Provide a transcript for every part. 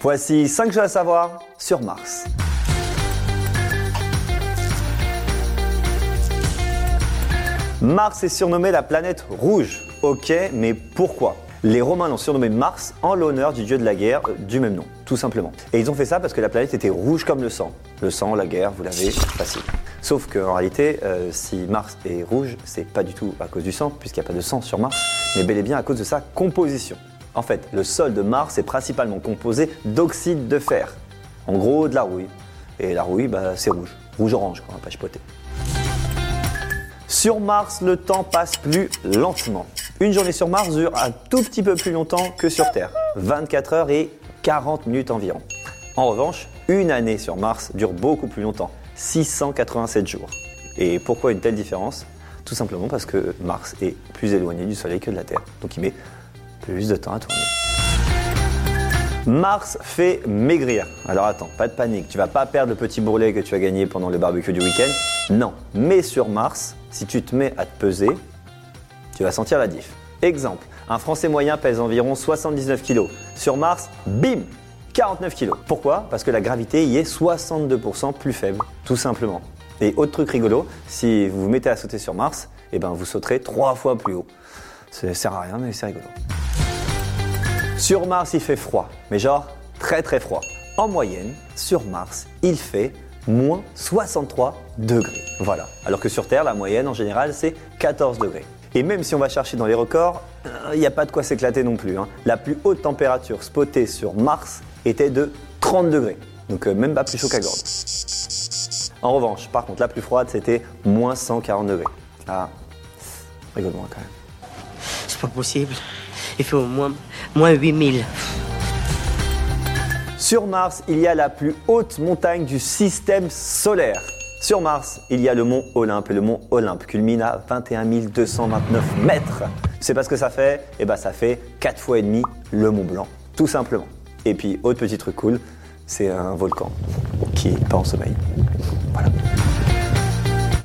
Voici 5 choses à savoir sur Mars. Mars est surnommé la planète rouge. Ok, mais pourquoi? Les Romains l'ont surnommé Mars en l'honneur du dieu de la guerre euh, du même nom, tout simplement. Et ils ont fait ça parce que la planète était rouge comme le sang. Le sang, la guerre, vous l'avez, facile. Sauf qu'en réalité, euh, si Mars est rouge, c'est pas du tout à cause du sang, puisqu'il n'y a pas de sang sur Mars, mais bel et bien à cause de sa composition. En fait, le sol de Mars est principalement composé d'oxyde de fer. En gros, de la rouille. Et la rouille, bah, c'est rouge. Rouge-orange, on va pas chipoter. Sur Mars, le temps passe plus lentement. Une journée sur Mars dure un tout petit peu plus longtemps que sur Terre, 24 heures et 40 minutes environ. En revanche, une année sur Mars dure beaucoup plus longtemps, 687 jours. Et pourquoi une telle différence? Tout simplement parce que Mars est plus éloigné du Soleil que de la Terre, donc il met plus de temps à tourner. Mars fait maigrir. Alors attends, pas de panique, tu vas pas perdre le petit bourrelet que tu as gagné pendant le barbecue du week-end. Non, mais sur Mars, si tu te mets à te peser, tu vas sentir la diff. Exemple, un Français moyen pèse environ 79 kg. Sur Mars, bim 49 kg. Pourquoi? Parce que la gravité y est 62% plus faible, tout simplement. Et autre truc rigolo, si vous vous mettez à sauter sur Mars, eh ben vous sauterez trois fois plus haut. Ça sert à rien, mais c'est rigolo. Sur Mars, il fait froid, mais genre très très froid. En moyenne, sur Mars, il fait moins 63 degrés. Voilà. Alors que sur Terre, la moyenne en général, c'est 14 degrés. Et même si on va chercher dans les records, euh, il n'y a pas de quoi s'éclater non plus. hein. La plus haute température spotée sur Mars était de 30 degrés. Donc euh, même pas plus chaud qu'à Gordes. En revanche, par contre, la plus froide, c'était moins 140 degrés. Ah, rigole-moi quand même. C'est pas possible. Il fait au moins, moins 8000. Sur Mars, il y a la plus haute montagne du système solaire. Sur Mars, il y a le mont Olympe et le mont Olympe culmine à 21 229 mètres. C'est pas ce que ça fait? Eh ben ça fait 4 fois et demi le Mont Blanc, tout simplement. Et puis, autre petit truc cool, c'est un volcan qui est pas en sommeil. Voilà.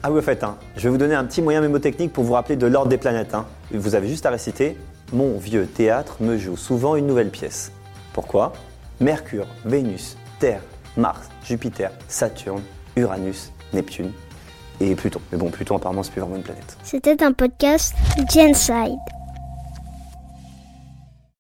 Ah oui, au fait, hein, je vais vous donner un petit moyen mémotechnique pour vous rappeler de l'ordre des planètes. hein. Vous avez juste à réciter Mon vieux théâtre me joue souvent une nouvelle pièce. Pourquoi? Mercure, Vénus, Terre, Mars, Jupiter, Saturne, Uranus, Neptune et Pluton. Mais bon, Pluton apparemment c'est plus vraiment une planète. C'était un podcast Genside.